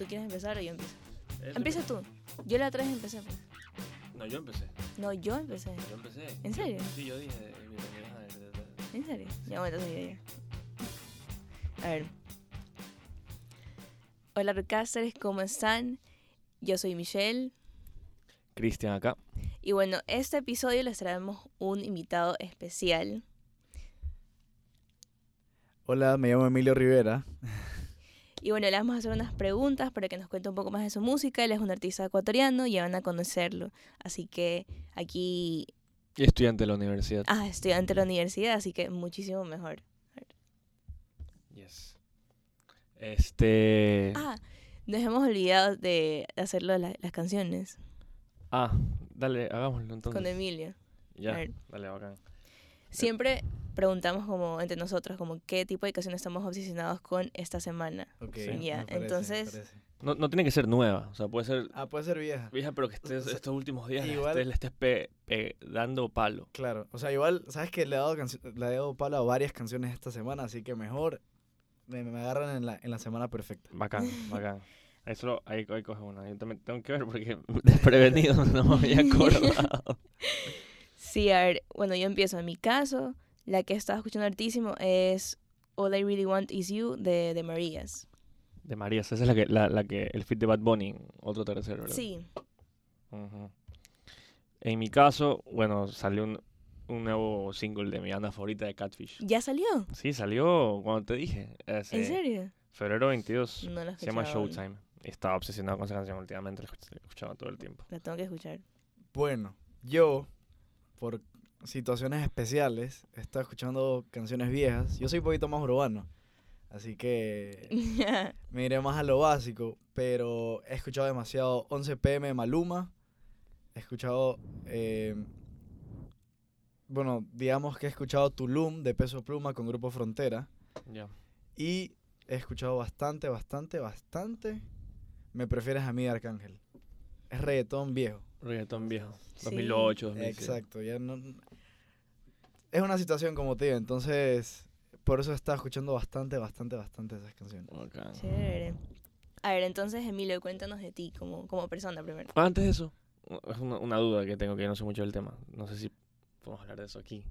¿Tú quieres empezar o yo empiezo? Eso Empieza tú. Yo la otra vez empecé. pues. No, yo empecé. No, yo empecé. Yo empecé. ¿En serio? Sí, yo dije. eh, bienvenidos a- de- de- de- ¿En serio? Ya, bueno, entonces yo ya. A ver. Hola, Recasters, ¿cómo están? Yo soy Michelle. Cristian acá. Y bueno, este episodio les traemos un invitado especial. Hola, me llamo Emilio Rivera. Y bueno, le vamos a hacer unas preguntas para que nos cuente un poco más de su música. Él es un artista ecuatoriano y van a conocerlo. Así que aquí, Y estudiante de la universidad. ah, estudiante de la universidad, así que muchísimo mejor. Yes. Este. Ah, nos hemos olvidado de hacerlo la- las canciones Ah, dale, hagámoslo entonces. con Emilio. Ya, dale, bacán. Siempre preguntamos como entre nosotros como qué tipo de canciones estamos obsesionados con esta semana. Ok, Sí. parece, entonces-. No, no tiene que ser nueva, o sea, puede ser Ah, puede ser vieja. vieja, pero que estés O sea, estos últimos días le igual- estés, le estés pe- pe- dando palo. Claro, o sea, igual, sabes que le he dado, le he dado palo a varias canciones esta semana, así que mejor me, me agarran en la, en la semana perfecta. Bacán, bacán. Ahí solo, ahí, ahí coge una. Yo también tengo que ver porque desprevenido no me había acordado. Sí, a ver, bueno, yo empiezo. En mi caso, la que estaba escuchando hartísimo es All I Really Want Is You de, de Marías. De María, esa es la que, la, la que, el fit de Bad Bunny, otro tercero, ¿verdad? Sí. En mi caso, bueno, salió un, un nuevo single de mi banda favorita de Catfish. ¿ya salió? Sí, salió cuando te dije. ese ¿En serio? Febrero 22. No la Se llama. Showtime. Estaba obsesionado con esa canción últimamente, la escuchaba todo el tiempo. La tengo que escuchar. Bueno, yo, por situaciones especiales, he estado escuchando canciones viejas. Yo soy un poquito más urbano, así que me iré más a lo básico, pero he escuchado demasiado 11 pm de Maluma. He escuchado, eh, bueno, digamos que he escuchado Tulum de Peso Pluma con Grupo Frontera. Ya. Y he escuchado bastante, bastante, bastante. Me prefieres a mí de Arcángel. Es reggaetón viejo. Reggaetón viejo. Sí. 2008, 2007. Exacto, ya no. Es una situación como te digo, entonces por eso estaba escuchando bastante, bastante, bastante esas canciones. Bacán. Chévere. A ver, entonces, Emilio, cuéntanos de ti como, como persona primero. Antes de eso, es una, una duda que tengo que yo no sé mucho del tema. No sé si podemos hablar de eso aquí.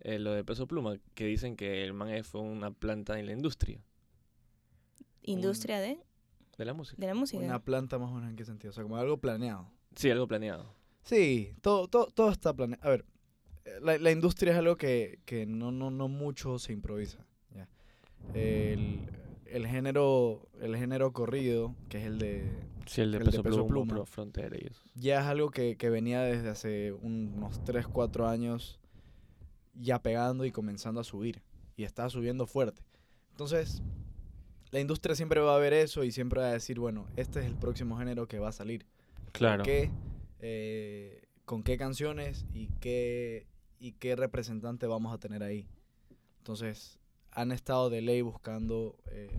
Eh, lo de Peso Pluma, que dicen que el man fue una planta en la industria Industria de, de la música. de la música. Una planta más o menos en qué sentido, o sea, como algo planeado. Sí, algo planeado. Sí, todo, todo, todo está planeado. A ver, la, la industria es algo que, que no, no, no mucho se improvisa. ¿ya? El, el género, el género corrido, que es el de Sí, el de El de Peso, Peso Pluma, Pluma. Frontera y eso. ya es algo que, que venía desde hace un- unos 3, 4 años ya pegando y comenzando a subir. Y está subiendo fuerte. Entonces, la industria siempre va a ver eso y siempre va a decir, bueno, este es el próximo género que va a salir. Claro. ¿Qué, eh, ¿Con qué canciones y qué, y qué representante vamos a tener ahí? Entonces, han estado de ley buscando, eh,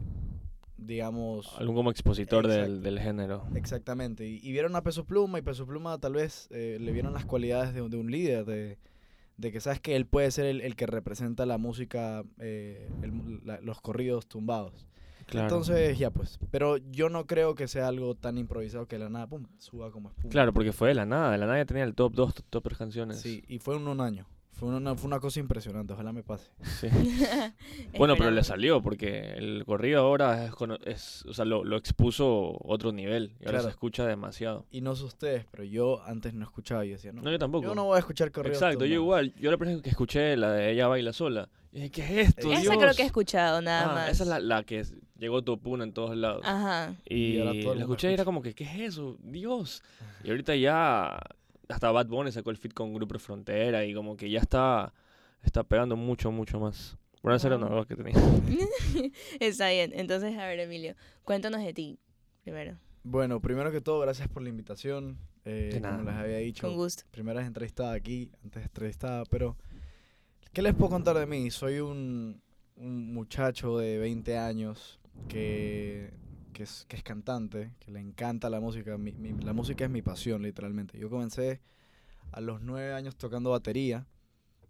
digamos... Algún como expositor del, del género. Exactamente. Y, y vieron a Peso Pluma y Peso Pluma tal vez eh, le vieron las cualidades de, de un líder, de, de que sabes que él puede ser el, el que representa la música, eh, el- la- los corridos tumbados. Claro. Entonces, ya pues. Pero yo no creo que sea algo tan improvisado que de la nada, pum, suba como espuma. Claro, porque fue de la nada. De la nada ya tenía el top 2, top 3 canciones. Sí, y fue en un año. Fue una, fue una cosa impresionante, ojalá me pase. Sí. Bueno, pero le salió porque el corrido ahora es, es o sea, lo, lo expuso otro nivel y ahora Claro. se escucha demasiado. Y no sé ustedes, pero yo antes no escuchaba y decía, no, No, yo tampoco. yo no voy a escuchar corridos Exacto, yo tumbados". igual. Yo la primera que escuché la de Ella Baila Sola. y dije, ¿qué es esto, Esa Dios? creo que he escuchado, nada Ah, más. Esa es la, la que llegó top uno en todos lados. Ajá. Y, Y ahora todo el la escuché y era como que, ¿qué es eso? Dios. Y ahorita ya hasta Bad Bunny sacó el fit con Grupo Frontera y como que ya está, está pegando mucho, mucho más. Bueno, esa era una voz que tenía. Está bien. Entonces, a ver, Emilio, cuéntanos de ti primero. Bueno, primero que todo, gracias por la invitación. Eh, De nada. como les había dicho, Con gusto. primera vez entrevistada aquí, antes entrevistada, pero ¿qué les puedo contar de mí? Soy un, un muchacho de 20 años que, que, es, que es cantante, que le encanta la música. Mi- mi- la música es mi pasión, literalmente. Yo comencé a los 9 años tocando batería,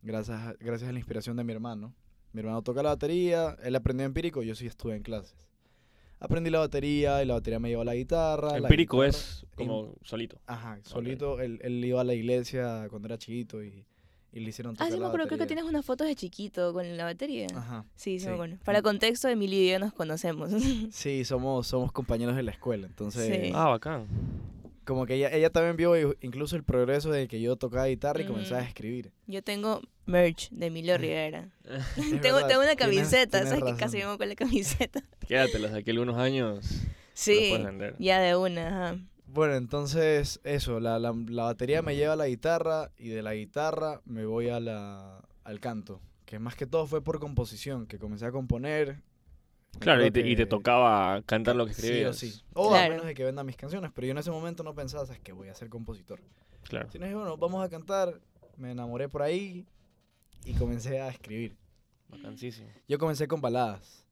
gracias a, gracias a la inspiración de mi hermano. Mi hermano toca la batería, él aprendió empírico, yo sí estuve en clases. aprendí la batería y la batería me llevó a la guitarra. la Empírico guitarra- es como solito. Ajá, solito, él, él iba a la iglesia cuando era chiquito y, y le hicieron Ah, tocar sí, me acuerdo, creo que tienes unas fotos de chiquito con la batería. Ajá. Sí, sí, sí. me acuerdo. Para contexto, Emilio y yo nos conocemos. Sí, somos, somos compañeros de la escuela, entonces Sí. Ah, bacán. como que ella, ella también vio incluso el progreso de que yo tocaba guitarra y comenzaba a Ujú. escribir. yo tengo merch de Emilio Rivera. Tengo, verdad, tengo una tienes- camiseta, tienes ¿sabes? Que razón. casi me con la camiseta. Quédatelas de aquí algunos años. Sí, ya de una, ajá. Bueno, entonces eso, la, la, la batería me lleva a la guitarra y de la guitarra me voy a la, al canto, que más que todo fue por composición, que comencé a componer. Claro, y te, y te que- tocaba cantar lo que Sí o escribías. sí. O Claro. a menos de que venda mis canciones, pero yo en ese momento no pensaba, ¿sabes qué? Voy a ser compositor. Claro. Sino dije, bueno, vamos a cantar, me enamoré por ahí y comencé a escribir. Bacanísimo. Yo comencé con baladas.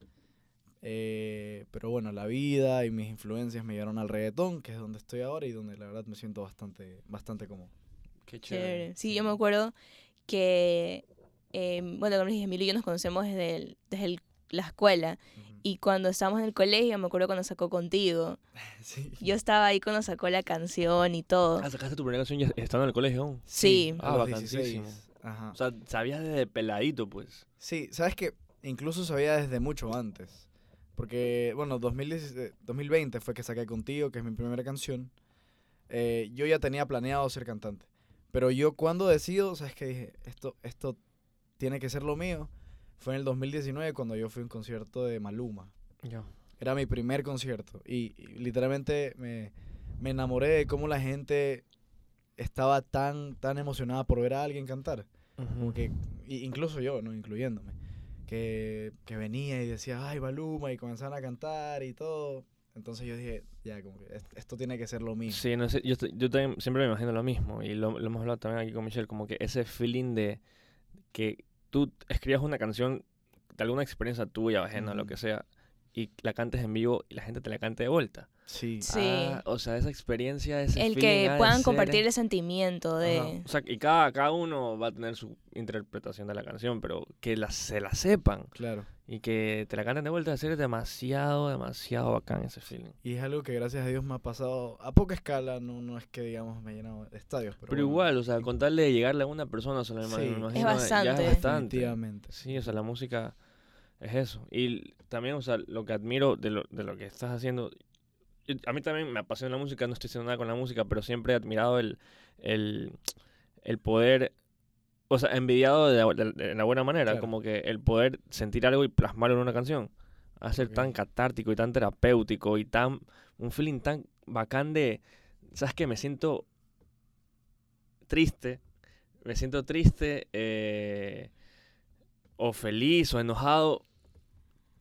Eh, pero bueno, la vida y mis influencias me llevaron al reggaetón, que es donde estoy ahora y donde la verdad me siento bastante, bastante cómodo. Qué chévere. Sí, yo me acuerdo que, eh, bueno, como les dije, Emilio y yo nos conocemos desde, el- desde el- la escuela. Ujú. Y cuando estábamos en el colegio, me acuerdo cuando sacó contigo. Sí. Yo estaba ahí cuando sacó la canción y todo. Ah, sacaste tu primera canción ya estando en el colegio aún. Sí. a Ah, bacanísimo. 16. Ajá. O sea, sabías desde peladito, pues. Sí, sabes que incluso sabía desde mucho antes. Porque, bueno, 2010 eh, 2020 fue que saqué Contigo, que es mi primera canción. Eh, yo ya tenía planeado ser cantante. Pero yo cuando decido, sabes que dije, esto, esto tiene que ser lo mío. Fue en el 2019 cuando yo fui a un concierto de Maluma. Ya. Era mi primer concierto. Y, y literalmente me, me enamoré de cómo la gente estaba tan, tan emocionada por ver a alguien cantar. Como que, incluso yo, ¿no? Incluyéndome. Que, que venía y decía, ay, Baluma, y comenzaban a cantar y todo. Entonces yo dije, ya, como que es- esto tiene que ser lo mío. Sí, no sé, yo, yo también siempre me imagino lo mismo y lo, lo hemos hablado también aquí con Michelle, como que ese feeling de que tú escribas una canción de alguna experiencia tuya, ajena, lo Ujú. que sea, y la cantes en vivo y la gente te la cante de vuelta. Sí. Sí. Ah, o sea, esa experiencia, ese el que puedan ser- compartir el sentimiento Ajá. de... O sea, y cada, cada uno va a tener su interpretación de la canción, pero que la, se la sepan Claro. y que te la canten de vuelta, es demasiado, demasiado bacán ese feeling. Y es algo que gracias a Dios me ha pasado a poca escala, no, no es que digamos me he llenado de estadios, pero, Pero, bueno, igual, o sea, con tal de llegarle a una persona, se lo Sí. me Es ya bastante. es bastante. definitivamente. Sí, o sea, la música es eso. Y también, o sea, lo que admiro de lo, de lo que estás haciendo, a mí también me apasiona la música, no estoy haciendo nada con la música, pero siempre he admirado el, el, el poder, o sea, envidiado de, la- de- de la buena manera, Claro. como que el poder sentir algo y plasmarlo en una canción, hacer Ok. tan catártico y tan terapéutico y tan, un feeling tan bacán de, ¿sabes qué? Me siento triste, me siento triste, eh, o feliz o enojado,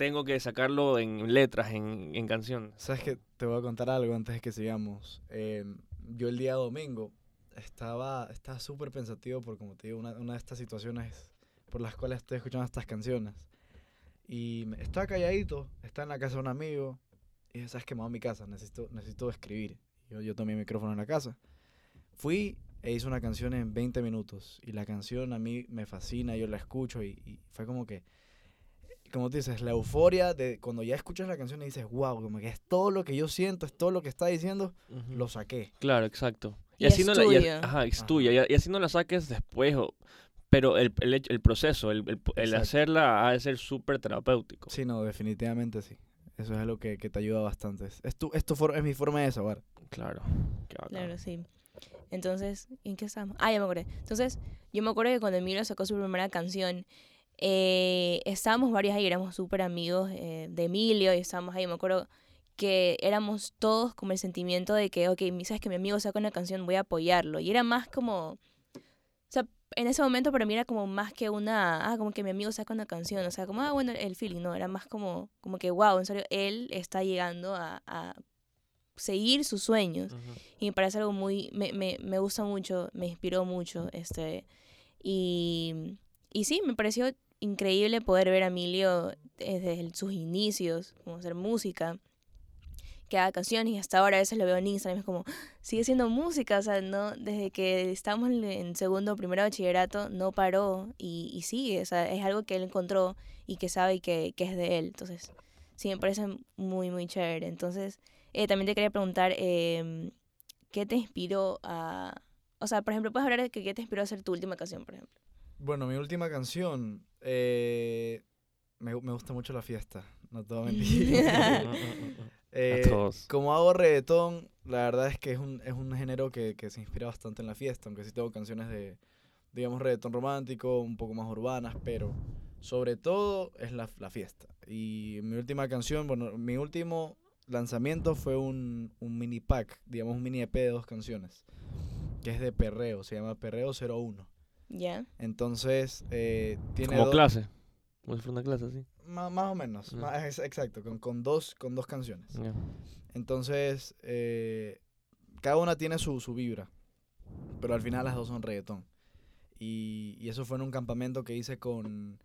tengo que sacarlo en letras, en, en canción. ¿Sabes que Te voy a contar algo antes de que sigamos. Eh, yo el día domingo estaba estaba súper pensativo por, como te digo, una, una de estas situaciones por las cuales estoy escuchando estas canciones. Y estaba calladito, estaba en la casa de un amigo. Y dije, ¿sabes qué? Me voy a mi casa, necesito, necesito escribir. Yo, yo tomé mi micrófono en la casa. Fui e hice una canción en 20 minutos. Y la canción a mí me fascina, yo la escucho y, y fue como que como tú dices, la euforia de cuando ya escuchas la canción y dices, wow, como que es todo lo que yo siento, es todo lo que está diciendo, lo saqué. Claro, exacto. Y es no la, y ajá, es Ajá. tuya. Y, y así no la saques después. o- pero el, el, hecho- el proceso, el, el, hacerla ha de ser súper terapéutico. Sí, no, definitivamente sí. Eso es algo que, que te ayuda bastante. Es, es tu, es, tu for- es mi forma de desahogar. Claro. Claro, sí. Entonces, ¿en qué estamos? Ah, ya me acordé. Entonces, yo me acuerdo que cuando Emilio sacó su primera canción, eh, estábamos varios ahí, éramos súper amigos eh, de Emilio y estábamos ahí. Me acuerdo que éramos todos como el sentimiento de que, ok, sabes que mi amigo saca una canción, voy a apoyarlo. Y era más como, o sea, en ese momento para mí era como más que una, ah, como que mi amigo saca una canción, o sea, como, ah, bueno, el feeling, no, era más como, como que, wow, en serio, él está llegando a, a seguir sus sueños. Y me parece algo muy, me, me, me gusta mucho, me inspiró mucho, este, y, y sí, me pareció increíble poder ver a Emilio desde sus inicios, como hacer música, que haga canciones, y hasta ahora a veces lo veo en Instagram, y es como, "Ah, sigue haciendo música, o sea, no, desde que estamos en, segundo o primero bachillerato, no paró, y, y sigue, o sea, es algo que él encontró y que sabe y que, que es de él, entonces, sí me parece muy, muy chévere. Entonces, eh, también te quería preguntar, em, ¿qué te inspiró a... O sea, por ejemplo, puedes hablar de qué te inspiró a hacer tu última canción, por ejemplo. Bueno, mi última canción, eh, me, me gusta mucho la fiesta, no te voy a mentir. Eh, a todos. como hago reggaetón, la verdad es que es un, es un género que, que se inspira bastante en la fiesta, aunque sí tengo canciones de, digamos, reggaetón romántico, un poco más urbanas, pero sobre todo es la, la fiesta. Y mi última canción, bueno, mi último lanzamiento fue un, un mini pack, digamos, un mini EP de dos canciones, que es de Perreo, se llama Perreo 01. ¿Ya? Entonces, eh, tiene Como clase. Como si fuera una clase así. ma- más o menos, exacto, con, con, dos, con dos canciones. Ya. Entonces, eh, cada una tiene su, su vibra, pero al final las dos son reggaetón. Y, y eso fue en un campamento que hice con,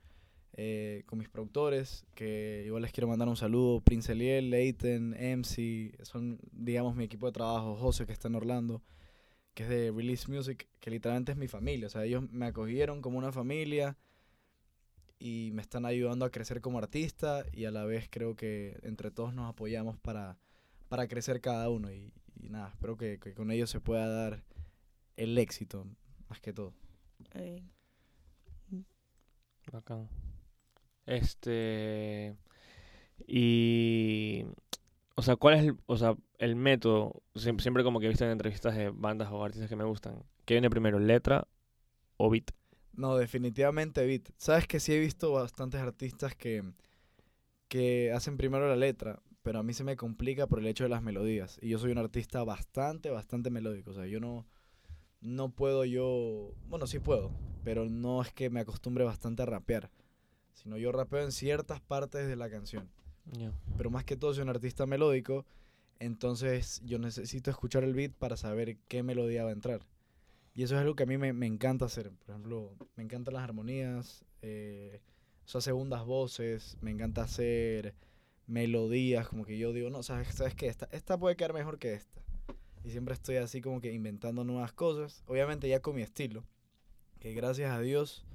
eh, con mis productores, que igual les quiero mandar un saludo, Prince Eliel, Leighton, MC, son, digamos, mi equipo de trabajo, José, que está en Orlando, que es de Release Music, que literalmente es mi familia, o sea, ellos me acogieron como una familia y me están ayudando a crecer como artista y a la vez creo que entre todos nos apoyamos para, para crecer cada uno y, y nada, espero que, que con ellos se pueda dar el éxito más que todo. Bacán. Este. Y. O sea, ¿cuál es el, o sea, el método? Siempre, siempre como que he visto en entrevistas de bandas o artistas que me gustan. ¿Qué viene primero, letra o beat? No, definitivamente beat. Sabes que sí he visto bastantes artistas que, que hacen primero la letra, pero a mí se me complica por el hecho de las melodías. Y yo soy un artista bastante, bastante melódico. O sea, yo no, no puedo yo... Bueno, sí puedo, pero no es que me acostumbre bastante a rapear. Sino yo rapeo en ciertas partes de la canción. Pero más que todo soy un artista melódico, entonces yo necesito escuchar el beat para saber qué melodía va a entrar. Y eso es algo que a mí me, me encanta hacer. Por ejemplo, me encantan las armonías, eh, o segundas voces, me encanta hacer melodías, como que yo digo, no, sabes, sabes que esta, esta puede quedar mejor que esta. Y siempre estoy así como que inventando nuevas cosas, obviamente ya con mi estilo, que gracias a Dios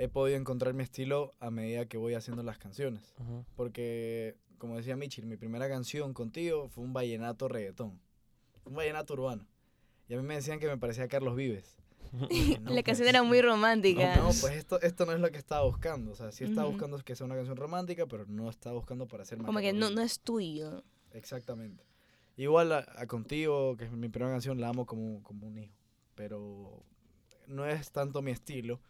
he podido encontrar mi estilo a medida que voy haciendo las canciones. Ujú. Porque, como decía Michel, mi primera canción contigo fue un vallenato reggaetón. Un vallenato urbano. Y a mí me decían que me parecía a Carlos Vives. No, la pues, canción era muy romántica. No, no, pues esto, esto no es lo que estaba buscando. O sea, sí estaba Ujú. buscando que sea una canción romántica, pero no estaba buscando para hacer Como que no, no es tuyo. Exactamente. Igual a, a Contigo, que es mi primera canción, la amo como, como un hijo. Pero no es tanto mi estilo.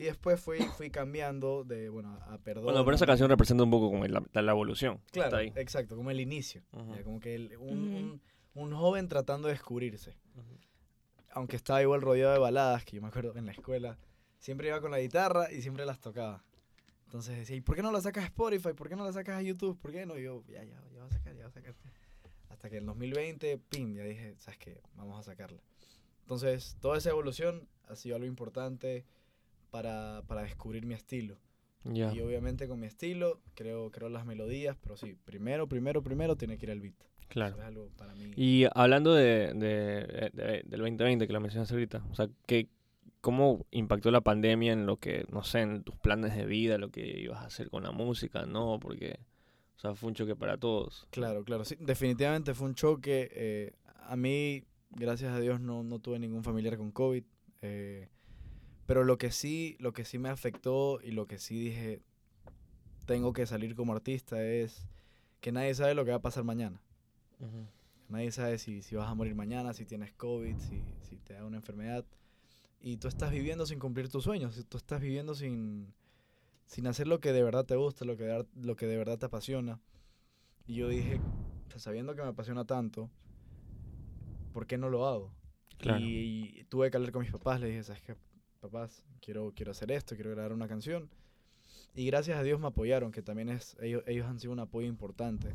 Y después fui, fui cambiando de, bueno, a Perdón. Bueno, pero esa canción representa un poco como la, la- evolución. Claro, Está ahí. exacto, como el inicio. Ujú. ya, como que el- un, un- un joven tratando de descubrirse. Ujú. Aunque estaba igual rodeado de baladas, que yo me acuerdo en la escuela, siempre iba con la guitarra y siempre las tocaba. Entonces decía, ¿y por qué no la sacas a Spotify? ¿Por qué no la sacas a YouTube? ¿Por qué no? Y yo, ya, ya, ya voy a sacar, ya voy a sacar. Hasta que en 2020, pim, ya dije, ¿sabes qué? Vamos a sacarla. Entonces, toda esa evolución ha sido algo importante para, para descubrir mi estilo. Ya. Y obviamente con mi estilo, creo, creo las melodías, pero sí, primero, primero, primero tiene que ir el beat. Claro. Eso es algo para mí. Y hablando de, de- de- del 2020 que lo mencionaste ahorita, o sea, ¿qué, ¿cómo impactó la pandemia en lo que, no sé, en tus planes de vida, lo que ibas a hacer con la música, no? Porque, o sea, fue un choque para todos. Claro, claro, sí, definitivamente fue un choque. eh, a mí, gracias a Dios, no, no tuve ningún familiar con COVID. eh, pero lo que sí, lo que sí me afectó y lo que sí dije, tengo que salir como artista es que nadie sabe lo que va a pasar mañana. Nadie sabe si, si vas a morir mañana, si tienes COVID, si, si te da una enfermedad. Y tú estás viviendo sin cumplir tus sueños. Tú estás viviendo sin, sin hacer lo que de verdad te gusta, lo que, lo que de verdad te apasiona. Y yo dije, sabiendo que me apasiona tanto, ¿por qué no lo hago? Claro. Y tuve que hablar con mis papás. Le dije, ¿sabes qué? Papás, quiero, quiero hacer esto, quiero grabar una canción. Y gracias a Dios me apoyaron, que también es, ellos, ellos han sido un apoyo importante.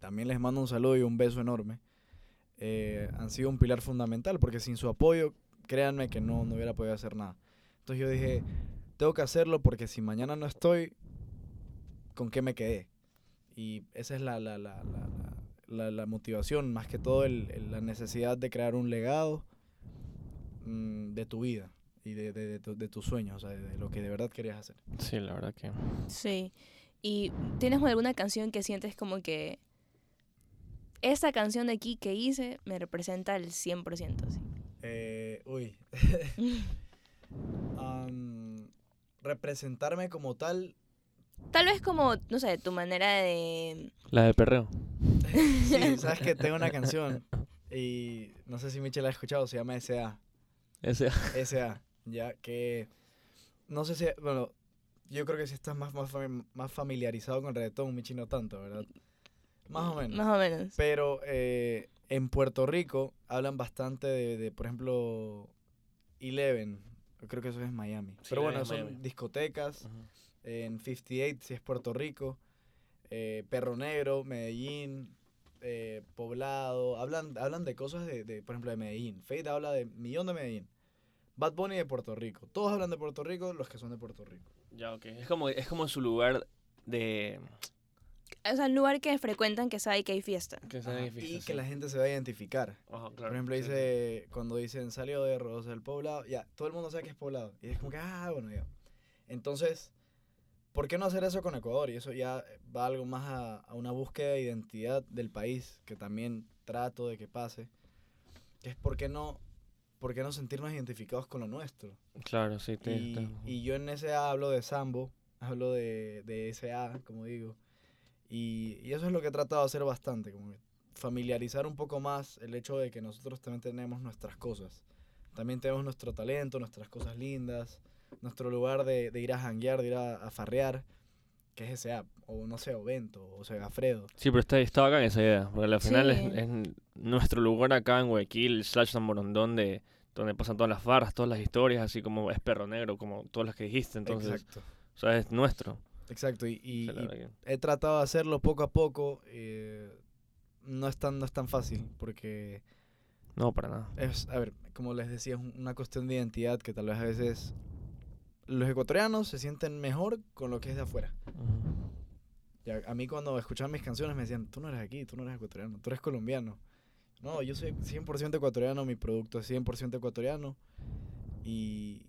También les mando un saludo y un beso enorme. Eh, han sido un pilar fundamental, porque sin su apoyo, créanme que no, no hubiera podido hacer nada. Entonces yo dije, tengo que hacerlo porque si mañana no estoy, ¿con qué me quedé? Y esa es la, la, la, la, la- motivación, más que todo el- la necesidad de crear un legado mm, de tu vida y de, de, de tu- de tus sueños, o sea, de, de lo que de verdad querías hacer. Sí, la verdad que... Sí. ¿Y tienes alguna canción que sientes como que esta canción de aquí que hice me representa el 100%? Así? Eh, uy. Am, representarme como tal. Tal vez como, no sé, tu manera de... La de perreo. Sí, sabes que tengo una canción y no sé si Michelle la ha escuchado, se llama S.A. Ese. S.A. Ya que no sé si, bueno, yo creo que si estás más, más, más familiarizado con el reggaetón, Michi no tanto, ¿verdad? Más o menos. Más o menos. Pero eh, en Puerto Rico hablan bastante de, de, por ejemplo, Eleven. Yo creo que eso es Miami. Sí, Pero bueno, son Miami. discotecas. En 58, si es Puerto Rico. eh, Perro Negro, Medellín, eh, Poblado. Hablan, hablan de cosas de, de, por ejemplo, de Medellín. Fate habla de Millón de Medellín. Bad Bunny de Puerto Rico. Todos hablan de Puerto Rico, los que son de Puerto Rico. Ya, ok. Es como, es como su lugar de... O sea, el lugar que frecuentan que sabe que hay fiesta. Que sea Ajá, difícil, y sí. que la gente se va a identificar. Ajá, claro, Por ejemplo, sí. dice, cuando dicen salió de Rosa del Poblado, ya, todo el mundo sabe que es Poblado. Y es como que, ah, bueno, ya. Entonces, ¿por qué no hacer eso con Ecuador? Y eso ya va algo más a, a una búsqueda de identidad del país, que también trato de que pase. Que es por qué no, por qué no sentirnos identificados con lo nuestro. Claro, sí. te- Y, te- y yo en SA hablo de Sambo, hablo de, de SA, como digo. Y, y eso es lo que he tratado de hacer bastante, como familiarizar un poco más el hecho de que nosotros también tenemos nuestras cosas. También tenemos nuestro talento, nuestras cosas lindas, nuestro lugar de, de ir a janguear, de ir a, a farrear, que es SA, o no sé, o Vento, o Segafredo. Sí, pero está, está bacán esa idea. Porque al final Sí. es, es nuestro lugar acá en Guayaquil, slash San Borondón, de, donde pasan todas las farras, todas las historias, así como es Perro Negro, como todas las que dijiste. Entonces, Exacto. o sea, es nuestro. Exacto, y, y- sea, y he tratado de hacerlo poco a poco. eh, no, es tan, no es tan fácil, porque No, para nada. es, a ver, como les decía, es un- una cuestión de identidad que tal vez a veces los ecuatorianos se sienten mejor con lo que es de afuera. Ujú. Ya, a mí cuando escuchaban mis canciones me decían, tú no eres aquí, tú no eres ecuatoriano, tú eres colombiano. No, yo soy 100% ecuatoriano, mi producto es 100% ecuatoriano. Y,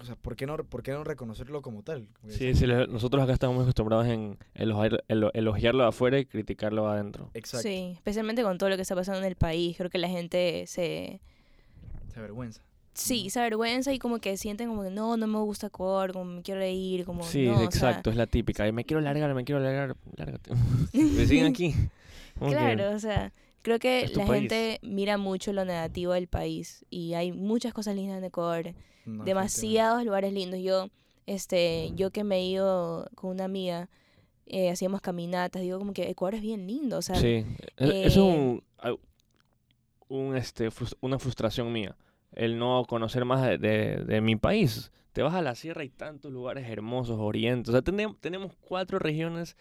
o sea, ¿por qué, no, ¿por qué no reconocerlo como tal? Sí, sí, nosotros acá estamos muy acostumbrados en elogiar, elo- elogiarlo de afuera y criticarlo adentro. Exacto, Sí, especialmente con todo lo que está pasando en el país. Creo que la gente se... se avergüenza. Sí, se avergüenza y como que sienten como que no, no me gusta Ecuador, como me quiero ir, como Sí, no, o sea, exacto, es la típica. Y me quiero largar, me quiero largar, lárgate. me siguen aquí. Que- Claro, o sea, creo que la país. gente mira mucho lo negativo del país y hay muchas cosas lindas en Ecuador, No, demasiados lugares lindos. Yo, este, yo que me he ido con una amiga, eh, hacíamos caminatas, digo como que Ecuador es bien lindo, o sea, Sí, eso eh, es un, au- un, este, una frustración mía, el no conocer más de, de- de mi país. Te vas a la sierra y tantos lugares hermosos, orientes. O sea, tenem- tenemos cuatro regiones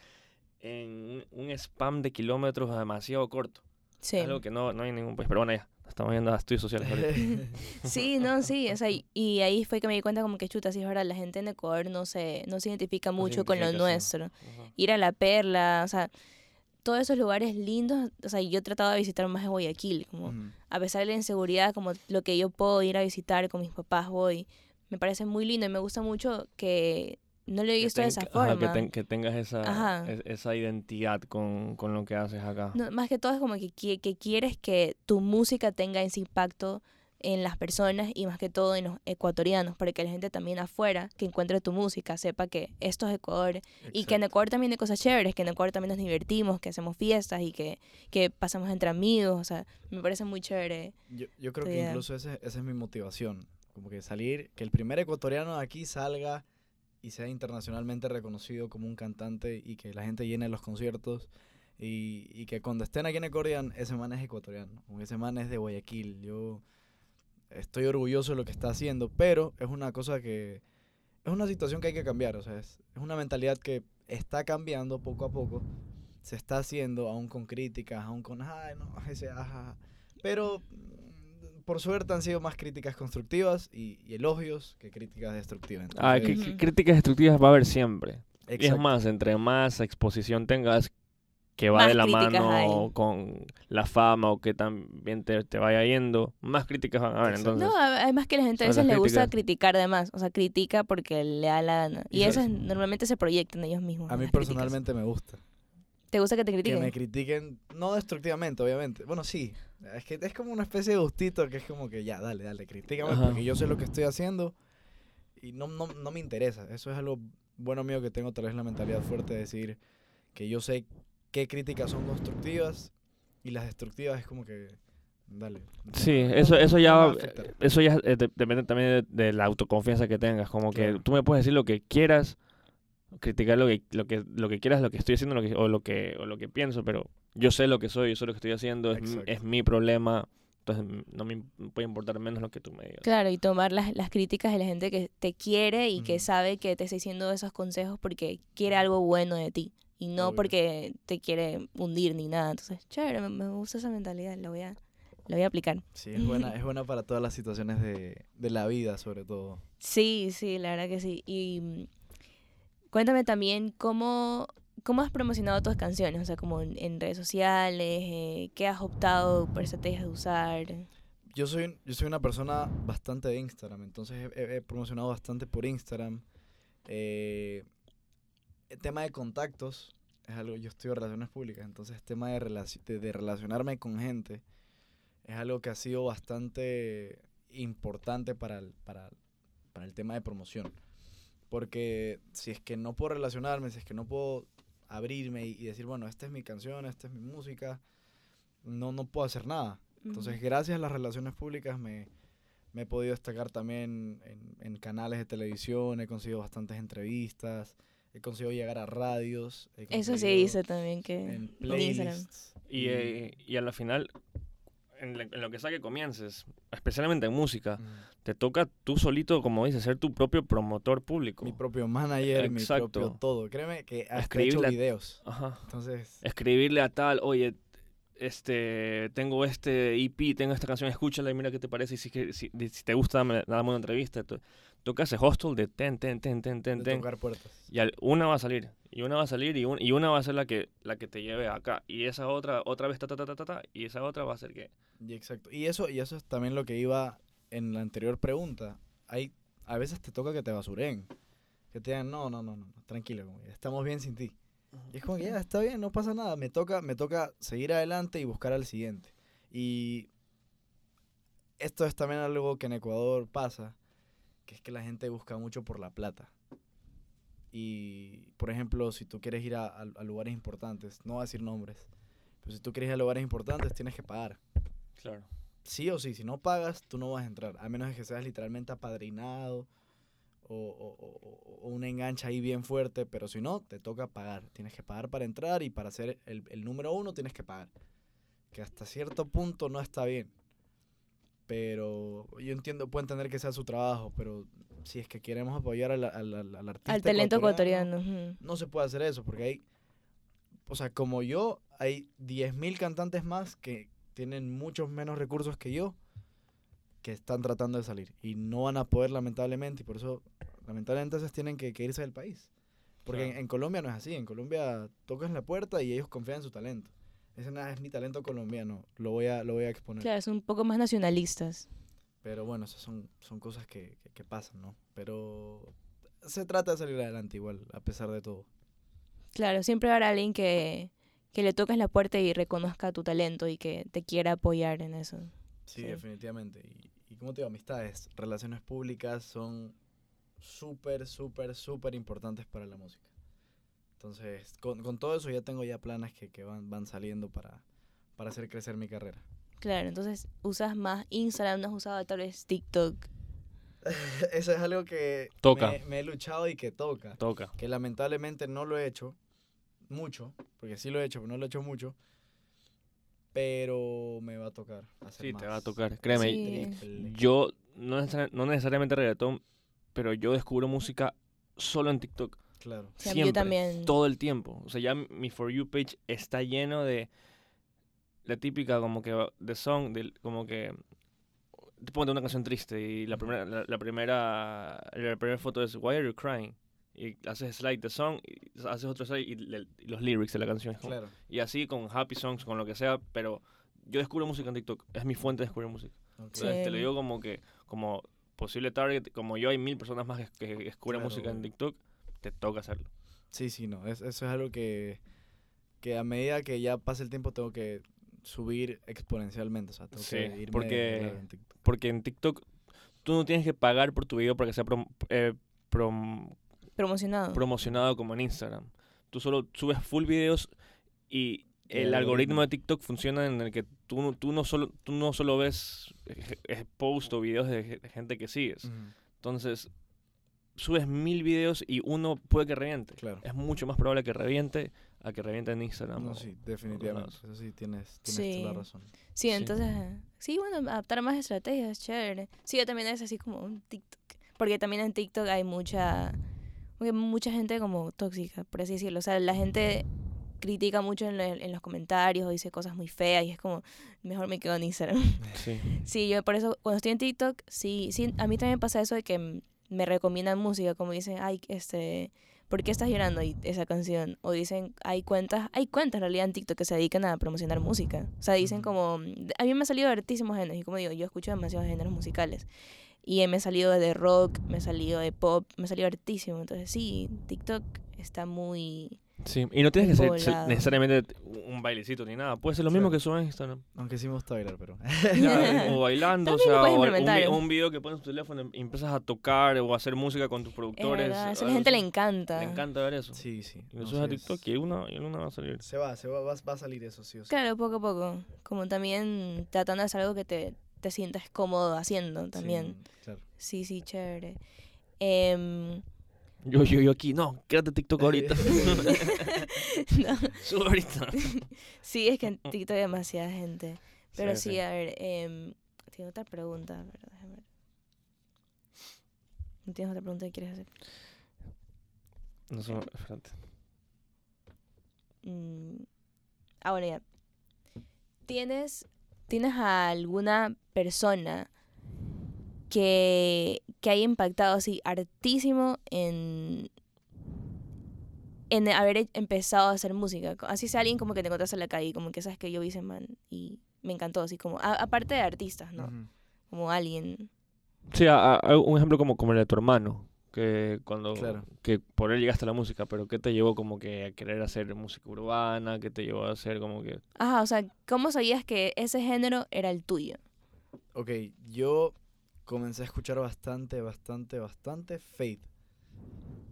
en un, spam de kilómetros demasiado corto. sí. Algo que no, no hay en ningún país. Pero bueno, ya, estamos viendo a estudios sociales ahorita. Sí, no, sí, o sea, y, y ahí fue que me di cuenta como que chuta, sí es verdad, la gente en Ecuador no se, no se identifica No se mucho con lo nuestro. Ir a La Perla, o sea, todos esos lugares lindos, o sea, yo he tratado de visitar más de Guayaquil, como a pesar de la inseguridad, como lo que yo puedo ir a visitar con mis papás voy, me parece muy lindo y me gusta mucho que no lo he Que visto de esa ajá, forma. que, ten- que tengas esa, es- esa identidad con, con lo que haces acá. No, más que todo es como que, qui- que quieres que tu música tenga ese impacto en las personas y más que todo en los ecuatorianos, para que la gente también afuera que encuentre tu música sepa que esto es Ecuador y que en. Ecuador también hay cosas chéveres, que en Ecuador también nos divertimos, que hacemos fiestas y que, que pasamos entre amigos, o sea, me parece muy chévere. Yo, yo creo que idea. incluso ese- esa es mi motivación. Como que salir, que el primer ecuatoriano de aquí salga y sea internacionalmente reconocido como un cantante y que la gente llene los conciertos. Y, y que cuando estén aquí en Ecuador ese man es ecuatoriano, como ese man es de Guayaquil. Yo estoy orgulloso de lo que está haciendo, pero es una cosa que, es una situación que hay que cambiar. O sea, es, es una mentalidad que está cambiando poco a poco. Se está haciendo, aún con críticas, aún con, ay, no, ese, ajá. Pero mm, por suerte han sido más críticas constructivas y, y elogios que críticas destructivas. Ah, que- que críticas destructivas va a haber siempre. Y es más, entre más exposición tengas, que va Más de la mano hay. con la fama o que también te, te vaya yendo, más críticas van a haber. Entonces, No, además que la gente a veces le gusta criticar de más. O sea, critica porque le da la gana. Y Y eso sabes- es- normalmente se proyectan ellos mismos. A mí críticas. personalmente me gusta. ¿Te gusta que te Que critiquen? me critiquen, no destructivamente, obviamente. Bueno, sí. Es que es como una especie de gustito que es como que ya, dale, dale, critícame Ajá. porque yo sé lo que estoy haciendo y no, no, no me interesa. Eso es algo bueno mío que tengo tal vez la mentalidad fuerte de decir que yo sé qué críticas son constructivas y las destructivas es como que, dale. Sí, eso, eso ya, eso ya eh, de- depende también de, de la autoconfianza que tengas. Como que Claro. tú me puedes decir lo que quieras, criticar lo que, lo que, lo que quieras, lo que estoy haciendo lo que, o, lo que, o lo que pienso, pero yo sé lo que soy, yo sé lo que estoy haciendo, es, es mi problema, entonces mm, no me puede importar menos lo que tú me digas. Claro, y tomar las, las críticas de la gente que te quiere y que sabe que te está diciendo esos consejos porque quiere algo bueno de ti y no Obvio. porque te quiere hundir ni nada. Entonces, chévere, me, me gusta esa mentalidad, la voy a, la voy a aplicar. Sí, es buena, es buena para todas las situaciones de, de la vida, sobre todo. Sí, sí, la verdad que sí. Y mm, cuéntame también cómo, cómo has promocionado tus canciones, o sea, como en, en redes sociales, eh, qué has optado por estrategias de usar. Yo soy, yo soy una persona bastante de Instagram, entonces he, he- he promocionado bastante por Instagram. Eh, el tema de contactos es algo, yo estudio relaciones públicas, entonces el tema de, de, de relacionarme con gente es algo que ha sido bastante importante para el, para, para el tema de promoción. Porque si es que no puedo relacionarme, si es que no puedo abrirme y, y decir, bueno, esta es mi canción, esta es mi música, no, no puedo hacer nada. Entonces, gracias a las relaciones públicas me, me he podido destacar también en, en canales de televisión, he conseguido bastantes entrevistas, he conseguido llegar a radios. he Eso se dice también que en playlists. Y, eh, y a la final, en, lo que sea que comiences, especialmente en música, mm, te toca tú solito, como dices, ser tu propio promotor público. mi propio manager, mi propio Exacto. todo. Créeme que hasta he Escribirle hecho a- videos. Ajá. Entonces, escribirle a tal, oye, este, tengo este EP, tengo esta canción, escúchala y mira qué te parece. Y si, que- si, si te gusta, dame, dame una entrevista. Toca ese hostel de ten, ten, ten, ten, ten, ten. tocar puertas. Y al- una va a salir, y una va a salir, y, un- y una va a ser la que, la que te lleve acá. Y esa otra, otra vez, ta, ta, ta, ta, ta, ta, y esa otra va a ser que... Y exacto. Y eso, y eso es también lo que iba en la anterior pregunta. Hay, a veces te toca que te basuren. Que te digan, no, no, no, no, no, tranquilo, como estamos bien sin ti. Y es como que ya, está bien, no pasa nada. Me toca, me toca seguir adelante y buscar al siguiente. Y esto es también algo que en Ecuador pasa, que es que la gente busca mucho por la plata. Y, por ejemplo, si tú quieres ir a, a- a lugares importantes, no voy a decir nombres, pero si tú quieres ir a lugares importantes, tienes que pagar Claro. sí o sí, si no pagas, tú no vas a entrar, a menos que seas literalmente apadrinado o, o- o- o un enganche ahí bien fuerte, pero si no, te toca pagar. Tienes que pagar para entrar y para ser el, el número uno tienes que pagar. Que hasta cierto punto no está bien. Pero yo entiendo, puedo entender que sea su trabajo, pero si es que queremos apoyar al, al, al- al artista Al talento ecuatoriano. no se puede hacer eso porque hay, o sea, como yo, hay 10.000 cantantes más que tienen muchos menos recursos que yo que están tratando de salir y no van a poder lamentablemente y por eso lamentablemente entonces tienen que, que irse del país. Porque en, Claro. en Colombia no es así, en Colombia tocas la puerta y ellos confían en su talento. Ese no es mi talento colombiano, lo voy a, lo voy a exponer. Claro, son un poco más nacionalistas. Pero bueno, esas son, son cosas que, que, que pasan, ¿no? Pero se trata de salir adelante igual, a pesar de todo. Claro, siempre habrá alguien que, que le toques la puerta y reconozca tu talento y que te quiera apoyar en eso. Sí, Sí. definitivamente. Y, y como te digo, amistades, relaciones públicas son súper, súper, súper importantes para la música. Entonces, con, con todo eso ya tengo ya planes que, que van, van saliendo para, para hacer crecer mi carrera. Claro, entonces usas más Instagram, no has usado tal vez TikTok. eso es algo que Toca. Me, me he luchado y que toca. Toca. Que lamentablemente no lo he hecho mucho, porque sí lo he hecho, pero no lo he hecho mucho. Pero me va a tocar hacer Sí, más. te va a tocar. Créeme, Sí. Yo, no, neces- no necesariamente reggaetón, pero yo descubro música solo en TikTok. Claro. Sí, yo Siempre, también. todo el tiempo. O sea, ya mi For You page está lleno de la típica como que de song, del como que te pongo una canción triste y la primera la, la primera la primera foto es Why are you crying? y haces slide de song, y haces otro slide y, le- y los lyrics de la canción. Claro. Y así con happy songs, con lo que sea, pero yo descubro música en TikTok. Es mi fuente de descubrir música. ok. Sí. Entonces, te lo digo como que, como posible target, como yo hay mil personas más que, que descubren Claro, música en. TikTok, te toca hacerlo. Sí, sí, no. es- eso es algo que, que a medida que ya pase el tiempo tengo que subir exponencialmente. O sea, tengo Sí, que irme porque- en TikTok. Porque en TikTok tú no tienes que pagar por tu video para que sea prom- eh, prom- Promocionado. promocionado como en Instagram. Tú solo subes full videos y El el algoritmo de TikTok funciona en el que tú, no- tú, no, solo, tú no solo ves eh, eh, posts o videos de, ge- de gente que sigues. Entonces, subes mil videos y uno puede que reviente. Claro. Es mucho más probable que reviente a que reviente en Instagram. No, o- sí, definitivamente. Eso sí, tienes, tienes Sí. toda la razón. Sí, Sí. entonces, sí, bueno, adaptar más estrategias, chévere. Sí, yo también es así como un TikTok. Porque también en TikTok hay mucha, mucha gente como tóxica, por así decirlo. O sea, la gente critica mucho en, lo- en los comentarios o dice cosas muy feas y es como, mejor me quedo en Instagram. Sí. Sí, yo por eso, cuando estoy en TikTok, sí, sí, a mí también pasa eso de que m- me recomiendan música, como dicen, ay, este, ¿por qué estás llorando y- esa canción? O dicen, hay cuentas, hay cuentas en realidad en TikTok que se dedican a promocionar música. O sea, dicen como, a mí me han salido hartísimos géneros, y como digo, yo escucho demasiados géneros musicales. Y me ha salido de rock, me ha salido de pop, me ha salido hartísimo. Entonces sí, TikTok está muy... Sí, y no tienes que ser, necesariamente un bailecito ni nada. Puede ser lo mismo que subes en Instagram. Aunque gusta bailar, pero... Ya, o bailando, o sea, o un, video que pones en tu teléfono y empiezas a tocar o a hacer música con tus Es productores. verdad, eso a la gente le encanta. Le encanta ver eso. Sí, sí. Y lo no, subes a es- TikTok y una, y una va a salir. Se va, se va, va, va a salir eso, sí o sí. Claro, poco a poco. Como también tratando de hacer algo que te, te sientas cómodo haciendo Sí, también. claro. Sí, sí, chévere. Em, Yo, yo, yo aquí, no, quédate TikTok ahorita. no, Sube ahorita. sí, es que en TikTok hay demasiada gente. Pero sí, sí. a ver, em, tengo otra pregunta. pero déjame ver. ¿No tienes otra pregunta que quieres hacer? No sé, espérate. Mm, Ah, bueno, ya. ¿Tienes, ¿Tienes a alguna persona que, que haya impactado así hartísimo en, en haber e- empezado a hacer música? Así sea alguien como que te encontraste en la calle, como que sabes que yo vi ese man y me encantó, así como, a- aparte de artistas, ¿no? Como alguien. Sí, a- a- un ejemplo como, como el de tu hermano. Que cuando Claro. que por él llegaste a la música, pero ¿qué te llevó como que a querer hacer música urbana? ¿Qué te llevó a hacer como que Ajá, o sea, ¿cómo sabías que ese género era el tuyo? Ok, yo comencé a escuchar bastante, bastante, bastante Fade.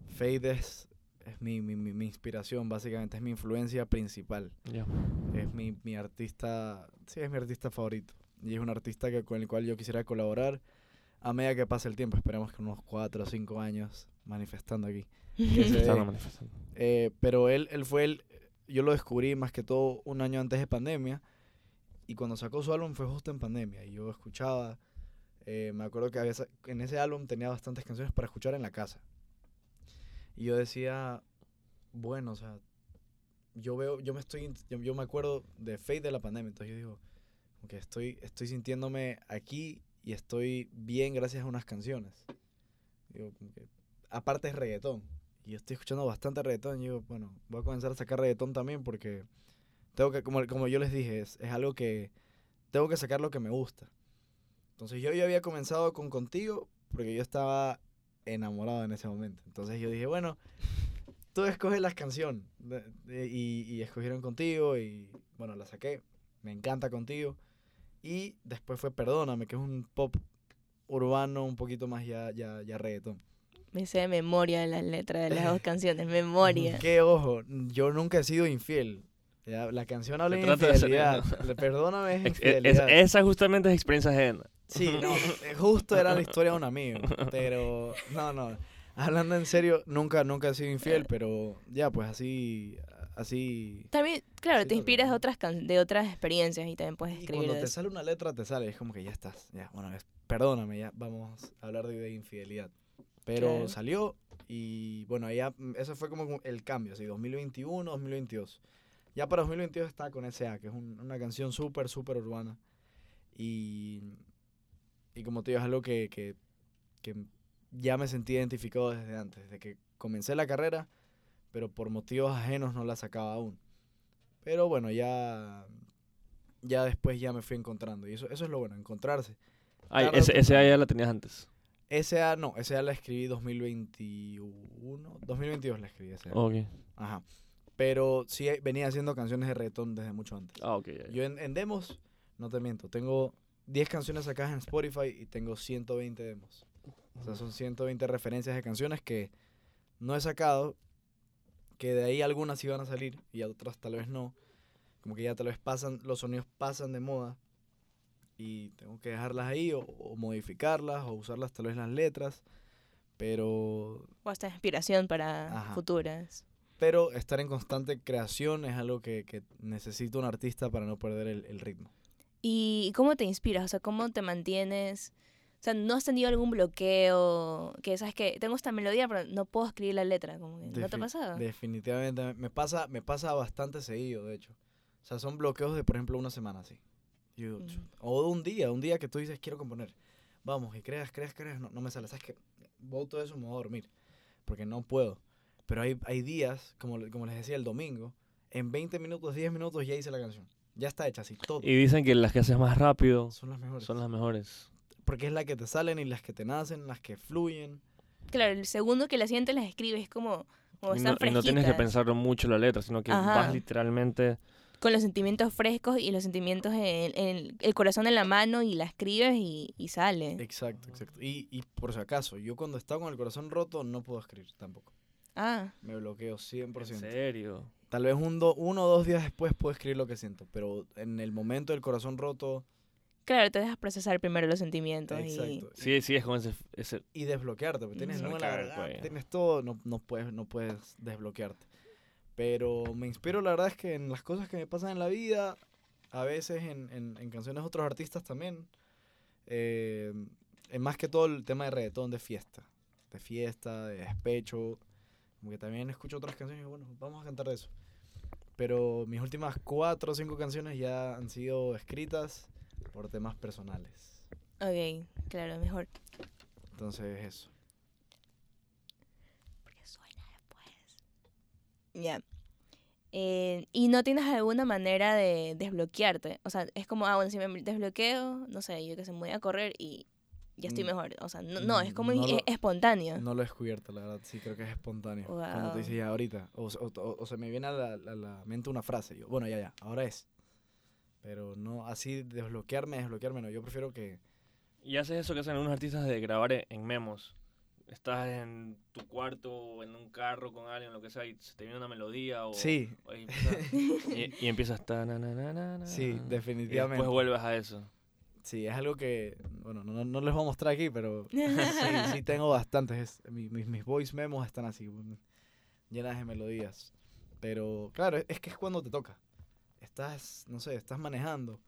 Fade es, es mi, mi, mi, mi inspiración, básicamente, es mi influencia principal. ya? Es mi, mi artista, sí, es mi artista favorito. Y es un artista que, con el cual yo quisiera colaborar a medida que pase el tiempo. Esperemos que unos 4 o 5 años manifestando aquí. Manifestando. Eh, pero él, él fue el, yo lo descubrí más que todo un año antes de pandemia. Y cuando sacó su álbum fue justo en pandemia. Y yo escuchaba, eh, me acuerdo que sa- en ese álbum tenía bastantes canciones para escuchar en la casa. Y yo decía, bueno, o sea, yo veo, yo me estoy, yo, me acuerdo de Fate de la pandemia. Entonces yo digo, que estoy, estoy sintiéndome aquí y estoy bien gracias a unas canciones. Digo, aparte es reggaetón. Y yo estoy escuchando bastante reggaetón. Y digo, bueno, voy a comenzar a sacar reggaetón también porque tengo que, como, como yo les dije, es, es algo que tengo que sacar lo que me gusta. Entonces yo ya había comenzado con Contigo porque yo estaba enamorado en ese momento. Entonces yo dije, bueno, tú escoges la canción. y, y escogieron Contigo y bueno, la saqué. Me encanta Contigo. Y después fue Perdóname, que es un pop urbano un poquito más ya, ya, ya reggaetón. Me sé de memoria las letras de las dos canciones, memoria. Que ojo, yo nunca he sido infiel. Ya, La canción habla de de infidelidad. Le- Perdóname, es e- es- infidelidad. esa justamente es experiencia ajena. Sí, no, eh, justo era la historia de un amigo. Pero, no, no. Hablando en serio, nunca, nunca he sido infiel, pero ya, pues así, así. También, claro, Sí, te inspiras de otras, can- de otras experiencias y también puedes Y escribir cuando de te sale una letra, te sale. Es como que ya estás. Ya, bueno, es- perdóname, ya vamos a hablar de, de infidelidad. Pero Claro. salió y bueno, ya, mm, eso fue como el cambio, así, 2021, 2022. Ya para 2022 está con S.A., que es un- una canción súper, súper urbana. Y, y como te digo, es algo que, que, que ya me sentí identificado desde antes, desde que comencé la carrera, pero por motivos ajenos no la sacaba aún. Pero bueno, ya, ya después ya me fui encontrando. Y eso, eso es lo bueno, encontrarse. Ay, ese, ese ya la tenías antes. SA no, SA la escribí 2021, 2022 la escribí SA. Ok. Ajá. Pero sí venía haciendo canciones de reggaetón desde mucho antes. Ah, ok. ya, ya. Yo en, en demos, no te miento, tengo 10 canciones sacadas en Spotify y tengo 120 demos. O sea, son 120 referencias de canciones que no he sacado, que de ahí algunas iban a salir y otras tal vez no. Como que ya tal vez pasan, los sonidos pasan de moda y tengo que dejarlas ahí o, o modificarlas o usarlas tal vez las letras. Pero O hasta inspiración para Ajá. futuras. Pero estar en constante creación es algo que, que necesita un artista para no perder el, el ritmo. ¿Y cómo te inspiras? O sea, ¿cómo te mantienes? O sea, ¿no has tenido algún bloqueo? Que sabes que tengo esta melodía, pero no puedo escribir la letra. Como que, ¿No te ha pasado? Definitivamente. Me pasa, me pasa bastante seguido, de hecho. O sea, son bloqueos de, por ejemplo, una semana así. Yo- Mm. O de un día, un día que tú dices, quiero componer. Vamos, y creas, creas, creas, no, no me sale. ¿Sabes qué? Voto eso, me voy a dormir. Porque no puedo. Pero hay, hay días, como, como les decía el domingo, en 20 minutos, 10 minutos ya hice la canción. Ya está hecha así, todo. Y dicen que las que haces más rápido son las mejores. son las mejores. Porque es la que te salen y las que te nacen, las que fluyen. Claro, el segundo que la sientes las escribes es como, como Y están no, y no tienes que pensarlo mucho la letra, sino que Ajá. vas literalmente... Con los sentimientos frescos y los sentimientos en, en el corazón en la mano y la escribes y, y sale. Exacto, exacto. Y, y por si acaso, yo cuando estaba con el corazón roto no puedo escribir tampoco. Ah, Me bloqueo 100%. ¿En serio? Tal vez un do- uno o dos días después puedo escribir lo que siento, pero en el momento del corazón roto claro, te dejas procesar primero los sentimientos. Y, exacto, Sí, sí, es con ese... ese y desbloquearte, porque tienes Se la cuello. tienes todo, no, no puedes no puedes desbloquearte. Pero me inspiro, la verdad es que en las cosas que me pasan en la vida, a veces en, en, en canciones de otros artistas también, eh, en más que todo el tema de reggaetón de fiesta, de fiesta, de despecho, como que también escucho otras canciones y bueno, vamos a cantar de eso. Pero mis últimas cuatro o cinco canciones ya han sido escritas por temas personales. Ok, claro, mejor. Entonces eso. Porque suena después. Ya. Eh, ¿Y no tienes alguna manera de desbloquearte? O sea, es como, ah, bueno, si me desbloqueo, no sé, yo que sé, me voy a correr y ya estoy Mm, mejor. O sea, no, no es como no es- lo- espontáneo. No lo he descubierto, la verdad. Sí, creo que es espontáneo. Cuando Wow. te dices ya ahorita. O, o- o- o se me viene a la, a la mente una frase. Yo, bueno, ya, ya, ahora es. Pero no, así desbloquearme, desbloquearme, no. Yo prefiero que. Y haces eso que hacen algunos artistas de grabar e- en memos. Estás en tu cuarto o en un carro con alguien, lo que sea, y se te viene una melodía o... Sí. o y, empiezas, y, y empiezas... ta, na, na, na, na, na, Sí, y después definitivamente. vuelves a eso. Sí, es algo que. Bueno, no, no- no les voy a mostrar aquí, pero. sí, sí, tengo bastantes. es- mi- mis, mis voice memos están así, mm, llenas de melodías. Pero, claro, es que es cuando te toca. Estás, no sé, estás manejando.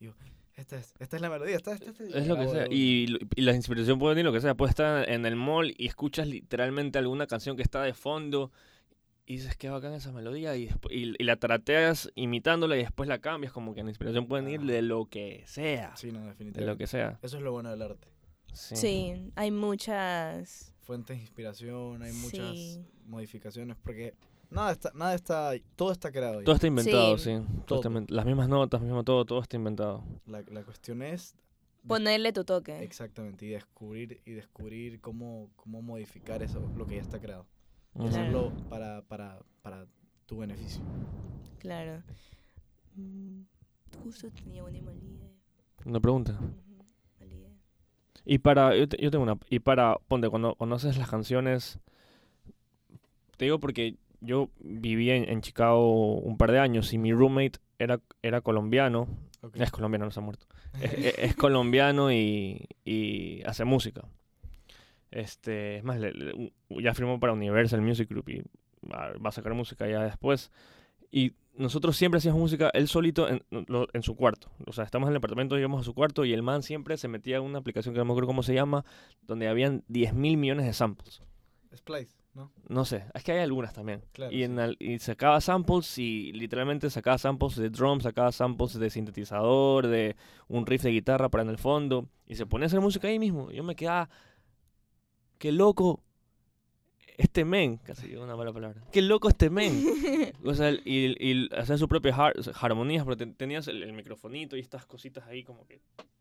Y yo, esta es, esta es la melodía, esta, esta, esta, Es lo que sea. Y, y la inspiración puede venir lo que sea. Puedes estar en el mall y escuchas literalmente alguna canción que está de fondo y dices qué bacán esa melodía y, y, y la trateas imitándola y después la cambias. Como que la inspiración puede venir Ajá. de lo que sea. Sí, no, De definitivamente. lo que sea. Eso es lo bueno del arte. Sí. Sí, hay muchas. Fuentes de inspiración, hay muchas Sí. modificaciones, porque nada está, nada está, todo está creado. ya. Todo está inventado, Sí. sí. Todo Todo. está inven- Las mismas notas, mismo todo, todo está inventado. La, la cuestión es Ponerle tu toque. exactamente y descubrir y descubrir cómo, cómo modificar eso, lo que ya está creado. Y Ujú. hacerlo para, para, para tu beneficio. Claro. Mm, Justo tenía una idea. Una pregunta. Mala idea. Y para, yo, te- yo tengo una, y para, ponte, cuando, haces las canciones, te digo porque yo viví en, en Chicago un par de años y mi roommate era, era colombiano, Ok. es colombiano, no se ha muerto, es, es- es colombiano y, y hace música. Este, es más, le- le- ya firmó para Universal Music Group y va, a sacar música ya después. Y nosotros siempre hacíamos música él solito en, en su cuarto. O sea, estamos en el apartamento, íbamos a su cuarto y el man siempre se metía en una aplicación que no me acuerdo cómo se llama, donde habían 10 mil millones de samples. Splice, ¿no? No sé, es que hay algunas también. Claro. Y, en sí. al- y sacaba samples y literalmente sacaba samples de drum, sacaba samples de sintetizador, de un riff de guitarra para en el fondo. Y se ponía a hacer música ahí mismo. Yo me quedaba, qué loco este men, casi digo una mala palabra, qué loco este men. o sea, y, y hacer sus propias har- armonías, porque te- tenías el, el microfonito y estas cositas ahí como que,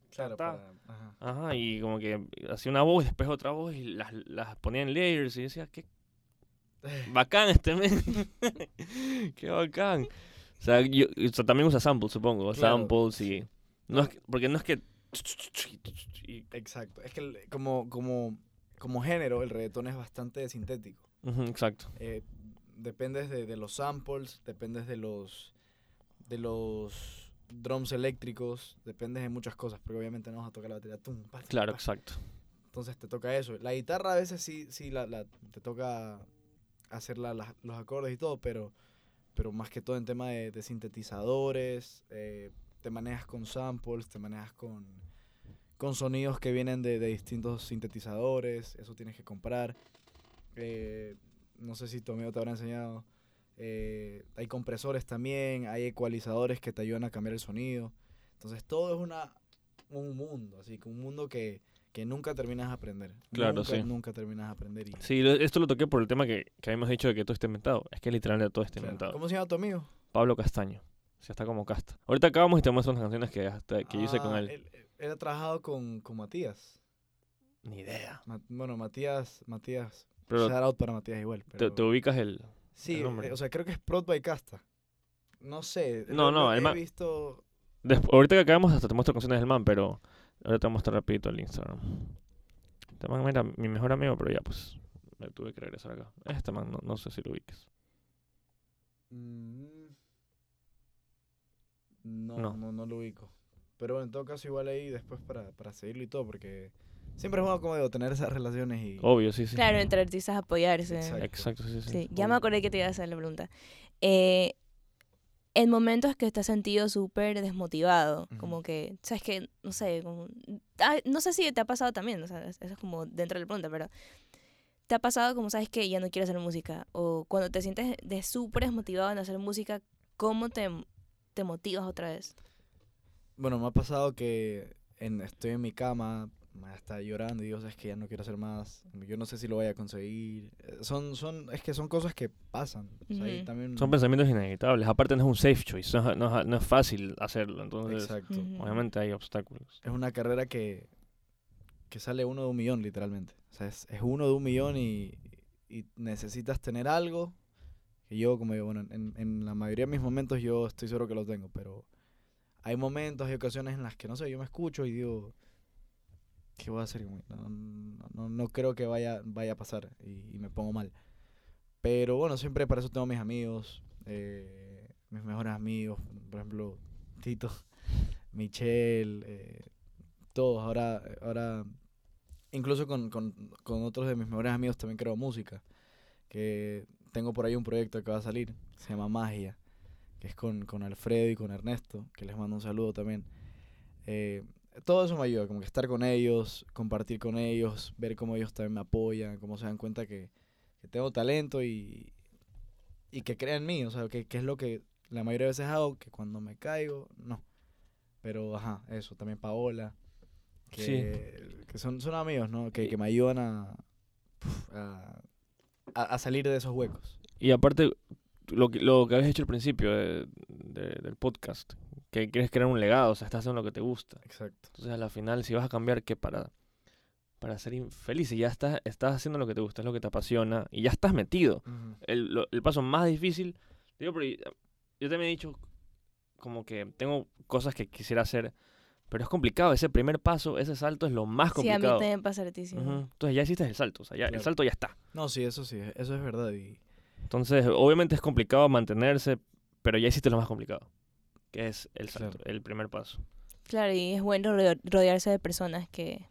Claro, para- ajá. ajá, y como que hacía una voz y después otra voz y las, las ponía en layers y decía, qué bacán este men. qué bacán. O sea, yo, o sea, también usa samples, supongo, Claro. samples y... No es que- porque no es que... Exacto. Es que como, como, como género, el reggaetón es bastante sintético. exacto. Eh, dependes de, de los samples, dependes de los de los drums eléctricos, dependes de muchas cosas, porque obviamente no vas a tocar la batería. tum, pa, tum, Claro, pa. exacto. Entonces te toca eso. La guitarra a veces sí, sí la, la- te toca hacer la- la- los acordes y todo, pero, pero más que todo en tema de, de sintetizadores, eh, te manejas con samples, te manejas con, con sonidos que vienen de, de distintos sintetizadores, eso tienes que comprar. Eh, no sé si tu amigo te habrá enseñado. eh, hay compresores también, hay ecualizadores que te ayudan a cambiar el sonido. Entonces todo es una, un mundo, así que un mundo que, que nunca terminas de aprender. Claro, nunca, sí. Nunca terminas de aprender. Y, Sí, esto lo toqué por el tema que, que habíamos dicho de que todo está inventado. Es que literalmente todo está claro. inventado. ¿Cómo se llama tu amigo? Pablo Castaño. O sea, está como casta. Ahorita acabamos y te muestro unas canciones que, hasta- que yo hice con Ah, él. Él, él ha trabajado con, con Matías. Ni idea. Ma- bueno, Matías, Matías. Pero shout out para Matías igual. te, pero- te ubicas el... sí, el nombre. eh, o sea, creo que es Prod by Casta. No sé. No, lo- no, lo el he ma- visto. Despu- ahorita que acabamos hasta te muestro canciones del man, pero ahora te voy a mostrar rapidito el Instagram. Este man era mi mejor amigo, pero ya pues me tuve que regresar acá. Este man no, no sé si lo ubiques. Mm, No, No. no, no, lo ubico. Pero bueno, en todo caso, igual ahí después para, para seguirlo y todo, porque siempre es bueno como digo, tener esas relaciones y. Obvio, sí, sí. Claro, entre artistas apoyarse. Exacto. Exacto, sí, sí. Sí, ya me acordé que te iba a hacer la pregunta. Eh, en momentos que te has sentido súper desmotivado, Ujú. como que, sabes que, no sé, como, ah, no sé si te ha pasado también, o sea, es- eso es como dentro de la pregunta, pero te ha pasado como, sabes que ya no quiero hacer música, o cuando te sientes de súper desmotivado en hacer música, ¿cómo te, te motivas otra vez? Bueno, me ha pasado que en, estoy en mi cama, me está llorando y digo, es que ya no quiero hacer más. Yo no sé si lo voy a conseguir. Eh, Son, son, es que son cosas que pasan. O sea, y Ujú. también, Son pensamientos inevitables. Aparte no es un safe choice, no es, no es- no es fácil hacerlo. Entonces, Exacto. Obviamente hay obstáculos. Es una carrera que, que sale uno de un millón, literalmente. O sea, es, es uno de un millón y, y necesitas tener algo. Que yo, como digo, bueno, en, en la mayoría de mis momentos yo estoy seguro que lo tengo, pero hay momentos, hay ocasiones en las que, no sé, yo me escucho y digo, ¿qué voy a hacer? No, no, no- creo que vaya, vaya a pasar y, y me pongo mal. Pero bueno, siempre para eso tengo mis amigos, eh, mis mejores amigos, por ejemplo, Tito, Michelle, eh, todos. Ahora, ahora incluso con, con, con otros de mis mejores amigos también creo música. Que tengo por ahí un proyecto que va a salir, se llama Magia, que es con, con Alfredo y con Ernesto, que les mando un saludo también. Eh, todo eso me ayuda, como que estar con ellos, compartir con ellos, ver cómo ellos también me apoyan, cómo se dan cuenta que, que tengo talento y, y que crean en mí, o sea, que, que es lo que la mayoría de veces hago, que cuando me caigo, no. Pero, ajá, eso, también Paola, que, que son, son amigos, ¿no? Que, que me ayudan a, a- a salir de esos huecos. Y aparte, lo que, lo que habías hecho al principio de- de- del podcast, que quieres crear un legado, o sea, estás haciendo lo que te gusta. Exacto. Entonces, a la final, si vas a cambiar, ¿qué para, para ser infeliz? Y ya estás, estás haciendo lo que te gusta, es lo que te apasiona, y ya estás metido. El, lo- el paso más difícil, digo, porque yo también he dicho como que tengo cosas que quisiera hacer, pero es complicado. Ese primer paso, ese salto es lo más Sí, a mí complicado. también pasa. Entonces ya hiciste el salto, o sea, ya, el salto ya está. No, sí, eso sí, eso es verdad. Y Entonces, obviamente es complicado mantenerse, pero ya hiciste lo más complicado, que es el salto, Claro. el primer paso. Claro, y es bueno ro- rodearse de personas que,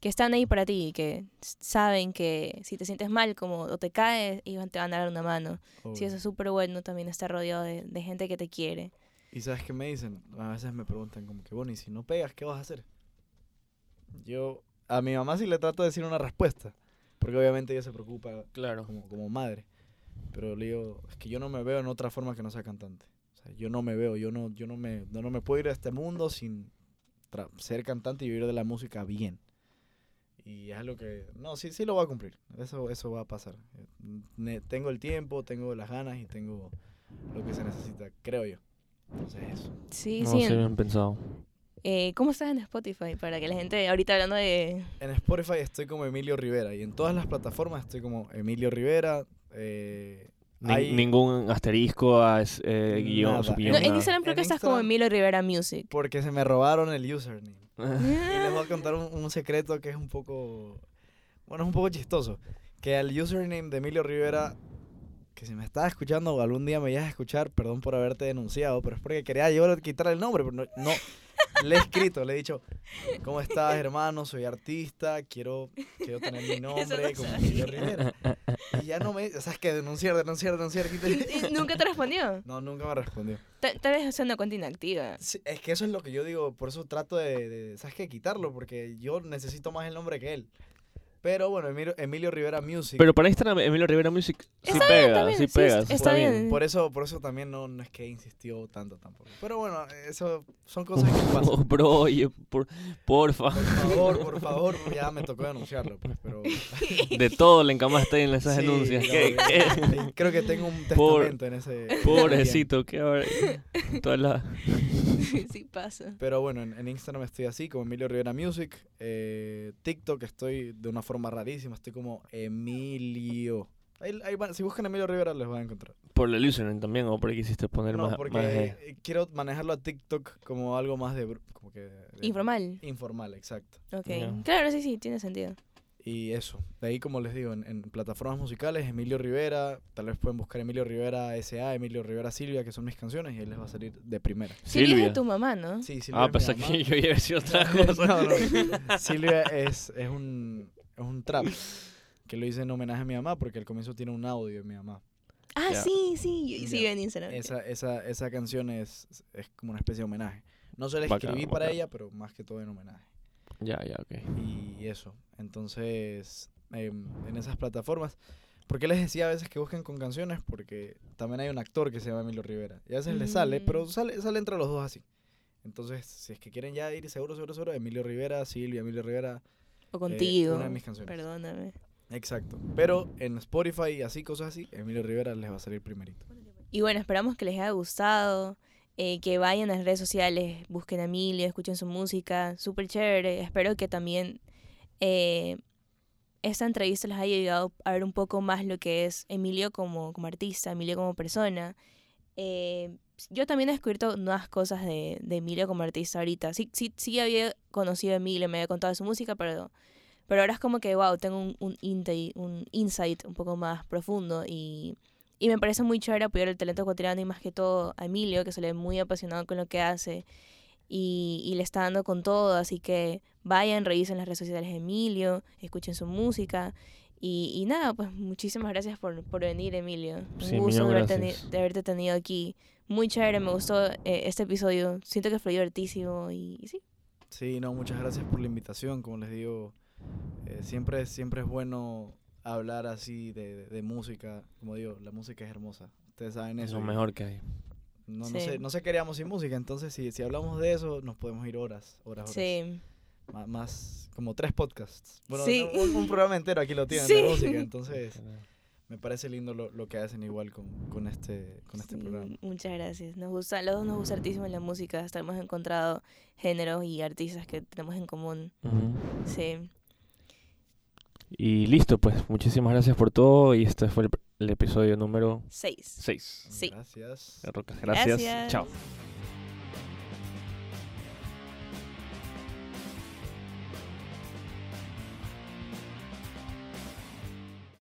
que están ahí para ti y que saben que si te sientes mal como o te caes, ellos te van a dar una mano. Sí, obvio. eso es súper bueno también estar rodeado de, de gente que te quiere. ¿Y sabes qué me dicen? A veces me preguntan como que, bueno, y si no pegas, ¿qué vas a hacer? Yo, a mi mamá sí le trato de decir una respuesta, porque obviamente ella se preocupa Claro. como, como madre. Pero le digo, es que yo no me veo en otra forma que no sea cantante. O sea, yo no me veo, yo no, yo no me, no, no me puedo ir a este mundo sin ser cantante y vivir de la música bien. y es algo que, no, sí, sí lo va a cumplir. Eso, eso va a pasar. Eh, ne- tengo el tiempo, tengo las ganas y tengo lo que se necesita, creo yo. Entonces eso. Sí, No, sí. sí, bien pensado. Eh, ¿Cómo estás en Spotify? Para que la gente, ahorita hablando de... En Spotify estoy como Emilio Rivera y en todas las plataformas estoy como Emilio Rivera. Eh, Ni- hay- Ningún asterisco, a es- eh, guion, Nada. subguión, No, en. Instagram creo En que estás como Emilio Rivera Music. porque se me robaron el username. Y les voy a contar un, un secreto que es un poco, bueno, es un poco chistoso. Que al username de Emilio Rivera, que si me estás escuchando o algún día me vayas a escuchar, perdón por haberte denunciado, pero es porque quería yo quitarle el nombre, pero no, no, le he escrito, le he dicho, ¿cómo estás hermano? Soy artista, quiero, quiero tener mi nombre como Emilio Rivera. Y ya no me, o sea, es que denunciar, denunciar, denunciar. ¿Y ¿Nunca te respondió? No, nunca me respondió. Ta- Tal vez es una cuenta inactiva. Sí, es que eso es lo que yo digo, por eso trato de, de, ¿sabes qué? Quitarlo, porque yo necesito más el nombre que él. Pero bueno, Emilio, Emilio Rivera Music. Pero para Instagram, Emilio Rivera Music sí Está pega, bien, sí sí, pega. está está bien. bien. por eso, por eso también no, no es que insistió tanto tampoco. Pero bueno, eso son cosas que pasan. Oh, bro, oye, por, porfa. Por favor, por favor, ya me tocó denunciarlo, pues, pero... De todo le encamaste en esas Sí, denuncias. ¿Qué- que- qué? Creo que tengo un Por- testamento en ese... Pobrecito, qué ahora. Toda la... sí pasa. Pero bueno, en, en Instagram estoy así, como Emilio Rivera Music. Eh, TikTok estoy de una forma rarísima, estoy como Emilio. Ahí, ahí van- si buscan Emilio Rivera les van a encontrar. Por el username también, o por ahí quisiste poner No, más, porque más de- eh, quiero manejarlo a TikTok como algo más de... br- Como que de- Informal. Informal, exacto. Ok. Claro, sí, sí, tiene sentido. Y eso, de ahí como les digo, en, en plataformas musicales, Emilio Rivera, tal vez pueden buscar Emilio Rivera S.A., Emilio Rivera Silvia, que son mis canciones, y ahí les va a salir de primera. Silvia es Silvia. de tu mamá, ¿no? Sí, Silvia Ah, es mamá. que yo iba a decir otra cosa. no, no. Silvia es, es, un, es un trap que lo hice en homenaje a mi mamá porque al comienzo tiene un audio de mi mamá. Ah, Ya. sí, sí. Sí, Ya. en Instagram. Esa, esa, esa canción es, es como una especie de homenaje. No se la Bacán, escribí para bacán. ella, pero más que todo en homenaje. Ya, ya, ok. Y eso. Entonces, em, en esas plataformas. ¿Por qué les decía a veces que busquen con canciones? Porque también hay un actor que se llama Emilio Rivera. Y a veces le sale, pero Mm. sale, sale entre los dos así. Entonces, si es que quieren ya ir seguro, seguro, seguro, Emilio Rivera, Silvia, Emilio Rivera, O contigo. Eh, una de mis canciones. Perdóname. Exacto. Pero en Spotify y así, cosas así, Emilio Rivera les va a salir primerito. Y bueno, esperamos que les haya gustado. eh, que vayan a las redes sociales, busquen a Emilio, escuchen su música. Súper chévere. Espero que también eh, esta entrevista les haya ayudado a ver un poco más lo que es Emilio como, como artista, Emilio como persona. Eh, yo también he descubierto nuevas cosas de, de Emilio como artista ahorita. Sí, sí, sí había conocido a Emilio, me había contado su música, pero, pero ahora es como que, wow, tengo un, un, inte- un insight un poco más profundo y, y me parece muy chévere apoyar el talento ecuatoriano y más que todo a Emilio, que se le ve muy apasionado con lo que hace y, y le está dando con todo. Así que vayan, revisen las redes sociales de Emilio, escuchen su música. Y, y nada, pues muchísimas gracias por, por venir, Emilio. Un Sí, gusto de, haberte, de haberte tenido aquí. Muy chévere, me gustó eh, este episodio. Siento que fue divertísimo y, y sí. Sí, no, muchas gracias por la invitación. Como les digo, eh, siempre, siempre es bueno hablar así de, de- de música. Como digo, la música es hermosa. Ustedes saben Es eso. lo y mejor que hay. No, no, Sí. sé, no sé qué haríamos sin música. Entonces, si, si hablamos de eso, nos podemos ir horas, horas, horas. Sí. Ma- Más, como tres podcasts. Bueno, Sí. un, un programa entero aquí lo tienen Sí. de música. Entonces, me parece lindo lo, lo que hacen igual con, con este, con este Sí, programa. Muchas gracias. Nos gusta, los dos nos gusta hartísimo la música. Hasta hemos encontrado géneros y artistas que tenemos en común. Sí. Y listo, pues muchísimas gracias por todo y este fue el, el episodio número Seis. 6. Sí. Gracias. Gracias. Gracias. Chao.